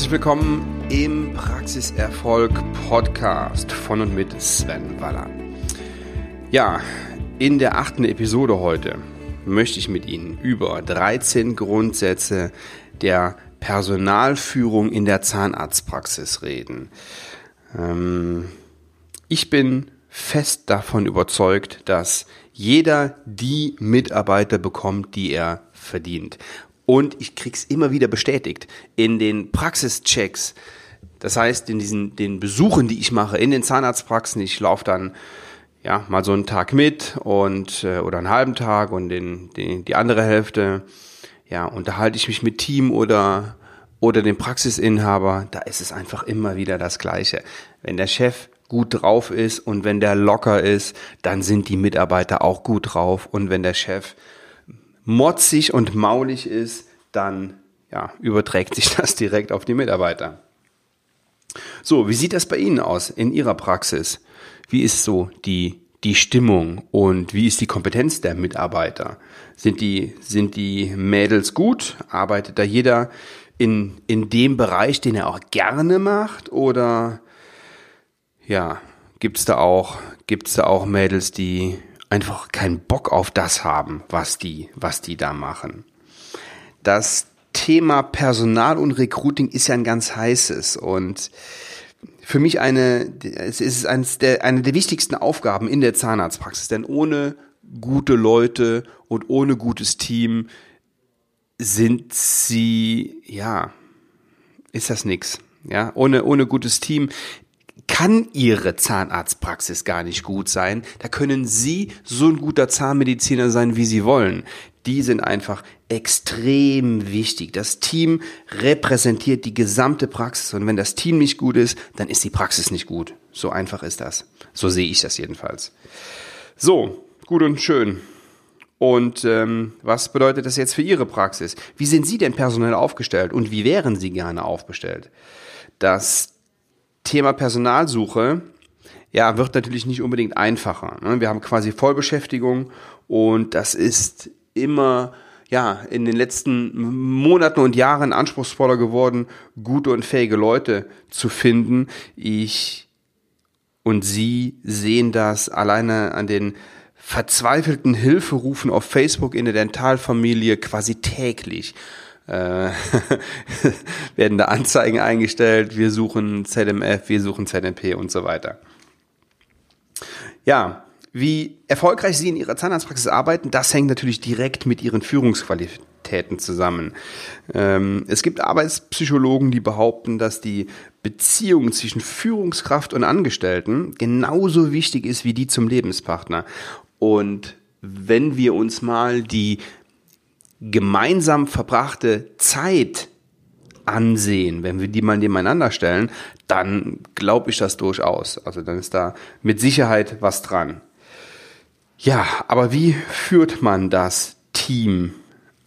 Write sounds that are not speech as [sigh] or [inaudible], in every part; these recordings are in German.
Herzlich willkommen im Praxiserfolg Podcast von und mit Sven Waller. Ja, in der achten Episode heute möchte ich mit Ihnen über 13 Grundsätze der Personalführung in der Zahnarztpraxis reden. Ähm, ich bin fest davon überzeugt, dass jeder die Mitarbeiter bekommt, die er verdient. Und ich krieg's immer wieder bestätigt in den Praxischecks. Das heißt, in diesen den Besuchen, die ich mache in den Zahnarztpraxen, ich laufe dann ja mal so einen Tag mit und äh, oder einen halben Tag und den, den die andere Hälfte ja unterhalte ich mich mit Team oder oder dem Praxisinhaber. Da ist es einfach immer wieder das Gleiche. Wenn der Chef gut drauf ist und wenn der locker ist, dann sind die Mitarbeiter auch gut drauf und wenn der Chef motzig und maulig ist, dann ja, überträgt sich [laughs] das direkt auf die Mitarbeiter. So, wie sieht das bei Ihnen aus in Ihrer Praxis? Wie ist so die, die Stimmung und wie ist die Kompetenz der Mitarbeiter? Sind die, sind die Mädels gut? Arbeitet da jeder in, in dem Bereich, den er auch gerne macht? Oder ja, gibt's da da auch Mädels, die einfach keinen Bock auf das haben, was die, was die da machen. Das Thema Personal und Recruiting ist ja ein ganz heißes und für mich eine, es ist eines der, eine der wichtigsten Aufgaben in der Zahnarztpraxis, denn ohne gute Leute und ohne gutes Team sind sie, ja, ist das nix. Ja, ohne, ohne gutes Team kann Ihre Zahnarztpraxis gar nicht gut sein. Da können Sie so ein guter Zahnmediziner sein, wie Sie wollen. Die sind einfach extrem wichtig. Das Team repräsentiert die gesamte Praxis und wenn das Team nicht gut ist, dann ist die Praxis nicht gut. So einfach ist das. So sehe ich das jedenfalls. So, gut und schön. Und ähm, was bedeutet das jetzt für Ihre Praxis? Wie sind Sie denn personell aufgestellt und wie wären Sie gerne aufgestellt? Das Thema Personalsuche ja, wird natürlich nicht unbedingt einfacher. Ne? Wir haben quasi Vollbeschäftigung und das ist immer ja, in den letzten Monaten und Jahren anspruchsvoller geworden, gute und fähige Leute zu finden. Ich und Sie sehen das alleine an den verzweifelten Hilferufen auf Facebook in der Dentalfamilie quasi täglich äh, [laughs] werden da Anzeigen eingestellt, wir suchen ZMF, wir suchen ZMP und so weiter. Ja, wie erfolgreich Sie in Ihrer Zahnarztpraxis arbeiten, das hängt natürlich direkt mit Ihren Führungsqualitäten zusammen. Ähm, es gibt Arbeitspsychologen, die behaupten, dass die Beziehung zwischen Führungskraft und Angestellten genauso wichtig ist wie die zum Lebenspartner. Und wenn wir uns mal die gemeinsam verbrachte Zeit ansehen, wenn wir die mal nebeneinander stellen, dann glaube ich das durchaus. Also dann ist da mit Sicherheit was dran. Ja, aber wie führt man das Team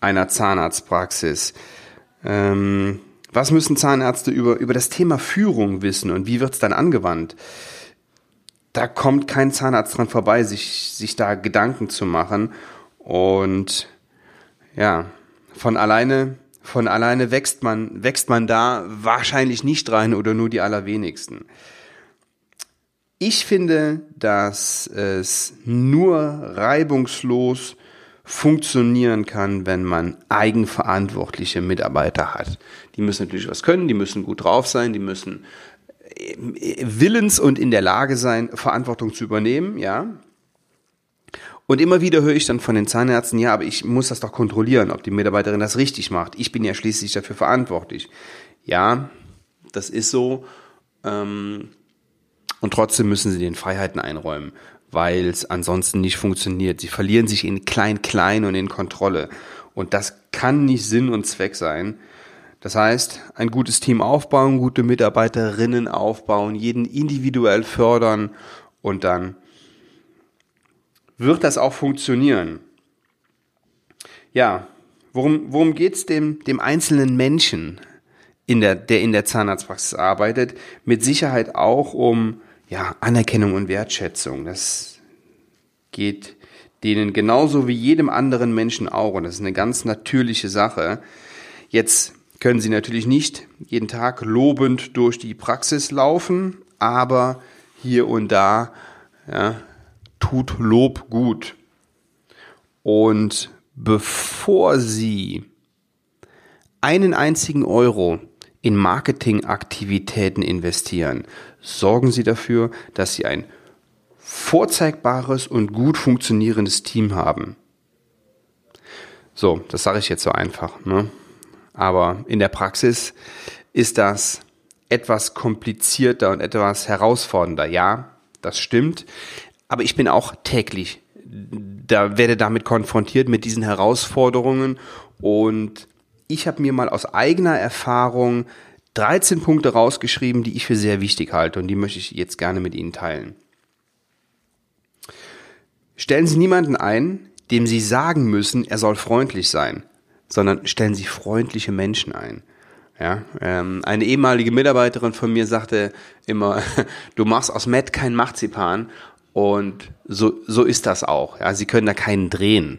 einer Zahnarztpraxis? Ähm, was müssen Zahnärzte über, über das Thema Führung wissen und wie wird es dann angewandt? Da kommt kein Zahnarzt dran vorbei, sich, sich da Gedanken zu machen. Und ja, von alleine, von alleine wächst man, wächst man da wahrscheinlich nicht rein oder nur die allerwenigsten. Ich finde, dass es nur reibungslos funktionieren kann, wenn man eigenverantwortliche Mitarbeiter hat. Die müssen natürlich was können, die müssen gut drauf sein, die müssen äh, willens und in der Lage sein, Verantwortung zu übernehmen, ja. Und immer wieder höre ich dann von den Zahnärzten, ja, aber ich muss das doch kontrollieren, ob die Mitarbeiterin das richtig macht. Ich bin ja schließlich dafür verantwortlich. Ja, das ist so. Ähm, und trotzdem müssen sie den Freiheiten einräumen, weil es ansonsten nicht funktioniert. Sie verlieren sich in klein-klein und in Kontrolle. Und das kann nicht Sinn und Zweck sein. Das heißt, ein gutes Team aufbauen, gute Mitarbeiterinnen aufbauen, jeden individuell fördern und dann wird das auch funktionieren. Ja, worum, worum geht's dem, dem einzelnen Menschen, in der, der in der Zahnarztpraxis arbeitet? Mit Sicherheit auch um ja, Anerkennung und Wertschätzung. Das geht denen genauso wie jedem anderen Menschen auch. Und das ist eine ganz natürliche Sache. Jetzt können Sie natürlich nicht jeden Tag lobend durch die Praxis laufen, aber hier und da ja, tut Lob gut. Und bevor Sie einen einzigen Euro in Marketingaktivitäten investieren, sorgen Sie dafür, dass Sie ein vorzeigbares und gut funktionierendes Team haben. So, das sage ich jetzt so einfach. Ne? Aber in der Praxis ist das etwas komplizierter und etwas herausfordernder. Ja, das stimmt. Aber ich bin auch täglich, da werde damit konfrontiert mit diesen Herausforderungen und ich habe mir mal aus eigener Erfahrung 13 Punkte rausgeschrieben, die ich für sehr wichtig halte und die möchte ich jetzt gerne mit Ihnen teilen. Stellen Sie niemanden ein, dem Sie sagen müssen, er soll freundlich sein, sondern stellen Sie freundliche Menschen ein. Ja, ähm, eine ehemalige Mitarbeiterin von mir sagte immer, [laughs] du machst aus Matt kein Marzipan und so, so ist das auch. Ja, Sie können da keinen drehen.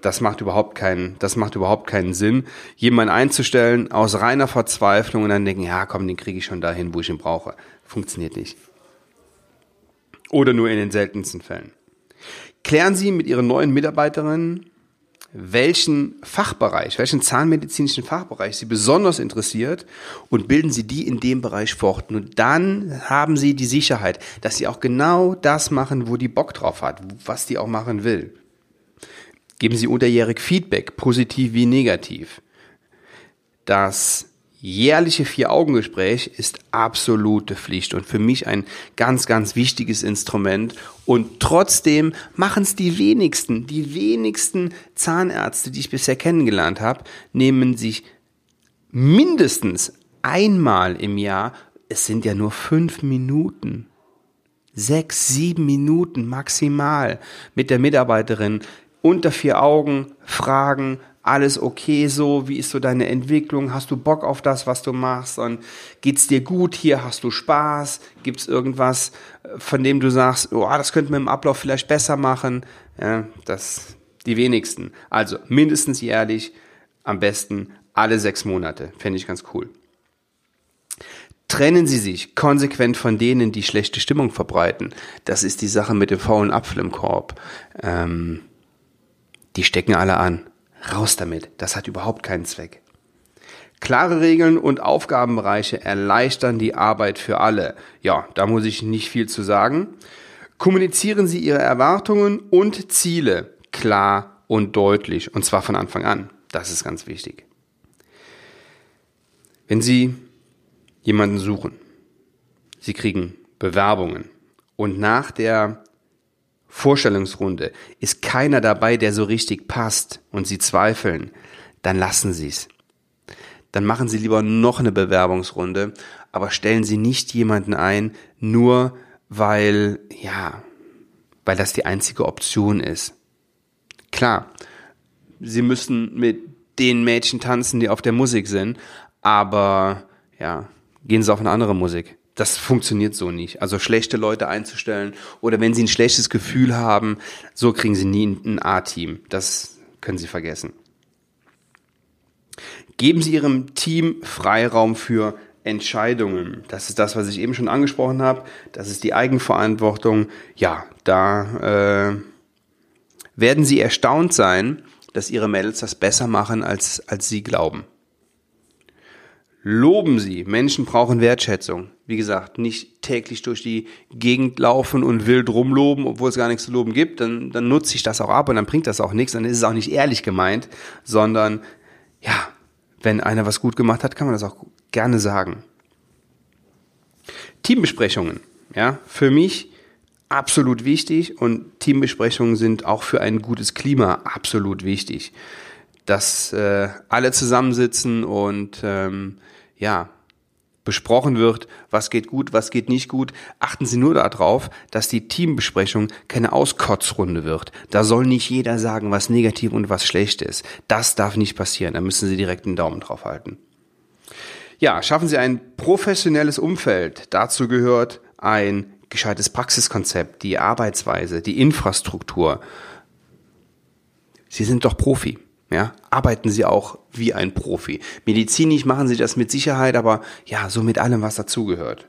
Das macht überhaupt keinen, das macht überhaupt keinen Sinn, jemanden einzustellen aus reiner Verzweiflung und dann denken, ja, komm, den kriege ich schon dahin, wo ich ihn brauche. Funktioniert nicht. Oder nur in den seltensten Fällen. Klären Sie mit Ihren neuen Mitarbeiterinnen welchen Fachbereich, welchen zahnmedizinischen Fachbereich Sie besonders interessiert und bilden Sie die in dem Bereich fort. Nur dann haben Sie die Sicherheit, dass Sie auch genau das machen, wo die Bock drauf hat, was die auch machen will. Geben Sie unterjährig Feedback, positiv wie negativ. Das jährliche Vier-Augen-Gespräch ist absolute Pflicht und für mich ein ganz, ganz wichtiges Instrument. Und trotzdem machen es die wenigsten, die wenigsten Zahnärzte, die ich bisher kennengelernt habe, nehmen sich mindestens einmal im Jahr, es sind ja nur fünf Minuten, sechs, sieben Minuten maximal mit der Mitarbeiterin unter vier Augen fragen, alles okay so? Wie ist so deine Entwicklung? Hast du Bock auf das, was du machst? Und geht's dir gut hier? Hast du Spaß? Gibt's irgendwas, äh, von dem du sagst, oh, das könnten wir im Ablauf vielleicht besser machen? Ja, das die wenigsten. Also mindestens jährlich, am besten alle sechs Monate. Fände ich ganz cool. Trennen Sie sich konsequent von denen, die schlechte Stimmung verbreiten. Das ist die Sache mit dem faulen Apfel im Korb. Ähm, die stecken alle an. Raus damit, das hat überhaupt keinen Zweck. Klare Regeln und Aufgabenbereiche erleichtern die Arbeit für alle. Ja, da muss ich nicht viel zu sagen. Kommunizieren Sie Ihre Erwartungen und Ziele klar und deutlich, und zwar von Anfang an. Das ist ganz wichtig. Wenn Sie jemanden suchen, Sie kriegen Bewerbungen und nach der Vorstellungsrunde ist keiner dabei, der so richtig passt und Sie zweifeln, dann lassen Sie es. Dann machen Sie lieber noch eine Bewerbungsrunde, aber stellen Sie nicht jemanden ein, nur weil, ja, weil das die einzige Option ist. Klar, Sie müssen mit den Mädchen tanzen, die auf der Musik sind, aber ja, gehen Sie auf eine andere Musik das funktioniert so nicht. Also schlechte Leute einzustellen oder wenn sie ein schlechtes Gefühl haben, so kriegen sie nie ein A-Team. Das können sie vergessen. Geben Sie Ihrem Team Freiraum für Entscheidungen. Das ist das, was ich eben schon angesprochen habe. Das ist die Eigenverantwortung. Ja, da äh, werden Sie erstaunt sein, dass Ihre Mädels das besser machen, als, als Sie glauben. Loben Sie. Menschen brauchen Wertschätzung. Wie gesagt, nicht täglich durch die Gegend laufen und wild rumloben, obwohl es gar nichts zu loben gibt. Dann, dann nutze ich das auch ab und dann bringt das auch nichts. Dann ist es auch nicht ehrlich gemeint, sondern ja, wenn einer was gut gemacht hat, kann man das auch gerne sagen. Teambesprechungen. Ja, für mich absolut wichtig und Teambesprechungen sind auch für ein gutes Klima absolut wichtig. Dass äh, alle zusammensitzen und ähm, ja, besprochen wird, was geht gut, was geht nicht gut, achten Sie nur darauf, dass die Teambesprechung keine Auskotzrunde wird. Da soll nicht jeder sagen, was negativ und was schlecht ist. Das darf nicht passieren. Da müssen Sie direkt einen Daumen drauf halten. Ja, schaffen Sie ein professionelles Umfeld. Dazu gehört ein gescheites Praxiskonzept, die Arbeitsweise, die Infrastruktur. Sie sind doch Profi. Ja, arbeiten Sie auch wie ein Profi. Medizinisch machen sie das mit Sicherheit, aber ja, so mit allem, was dazugehört.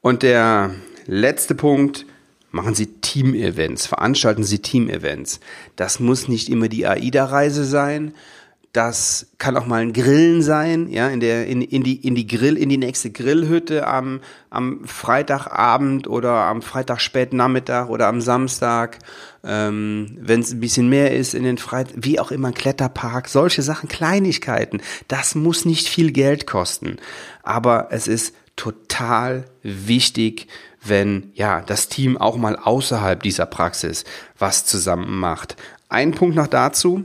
Und der letzte Punkt, machen Sie Team-Events, veranstalten Sie Team-Events. Das muss nicht immer die AIDA-Reise sein, das kann auch mal ein Grillen sein, ja, in der in, in die in die Grill in die nächste Grillhütte am am Freitagabend oder am Freitag Nachmittag oder am Samstag, ähm, wenn es ein bisschen mehr ist in den Freitag, wie auch immer ein Kletterpark, solche Sachen, Kleinigkeiten. Das muss nicht viel Geld kosten, aber es ist total wichtig, wenn ja das Team auch mal außerhalb dieser Praxis was zusammen macht. Ein Punkt noch dazu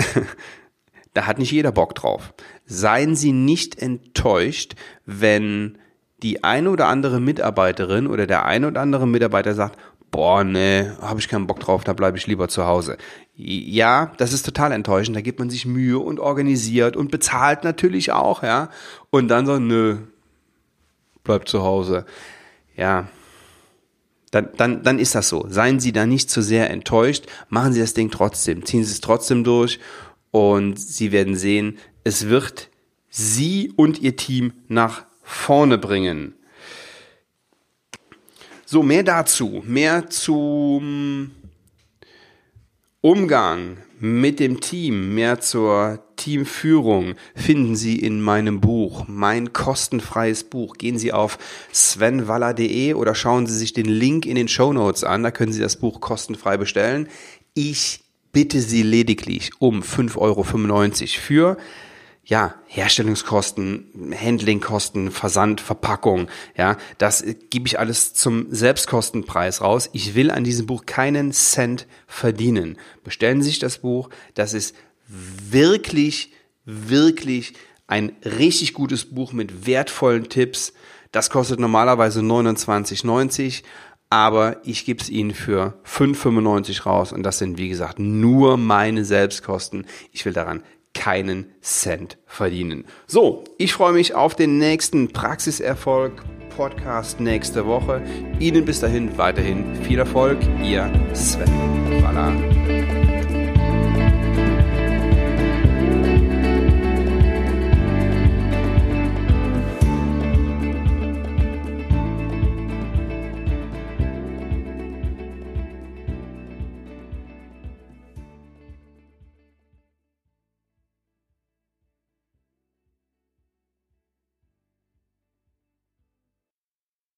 [laughs] da hat nicht jeder Bock drauf. Seien Sie nicht enttäuscht, wenn die eine oder andere Mitarbeiterin oder der eine oder andere Mitarbeiter sagt, boah, ne, habe ich keinen Bock drauf, da bleibe ich lieber zu Hause. Ja, das ist total enttäuschend, da gibt man sich Mühe und organisiert und bezahlt natürlich auch, ja. Und dann so, nö, bleib zu Hause. Ja, dann, dann, dann ist das so. Seien Sie da nicht zu sehr enttäuscht, machen Sie das Ding trotzdem, ziehen Sie es trotzdem durch und Sie werden sehen, es wird Sie und Ihr Team nach vorne bringen. So, mehr dazu, mehr zum Umgang mit dem Team, mehr zur Teamführung finden Sie in meinem Buch, mein kostenfreies Buch. Gehen Sie auf svenwaller.de oder schauen Sie sich den Link in den Show Notes an, da können Sie das Buch kostenfrei bestellen. Ich bitte Sie lediglich um 5,95 Euro für ja, Herstellungskosten, Handlingkosten, Versand, Verpackung, ja, das gebe ich alles zum Selbstkostenpreis raus. Ich will an diesem Buch keinen Cent verdienen. Bestellen Sie sich das Buch, das ist wirklich, wirklich ein richtig gutes Buch mit wertvollen Tipps. Das kostet normalerweise 29,90, aber ich gebe es Ihnen für 5,95 raus und das sind, wie gesagt, nur meine Selbstkosten. Ich will daran keinen Cent verdienen. So, ich freue mich auf den nächsten Praxiserfolg Podcast nächste Woche. Ihnen bis dahin weiterhin viel Erfolg. Ihr Sven. Voilà.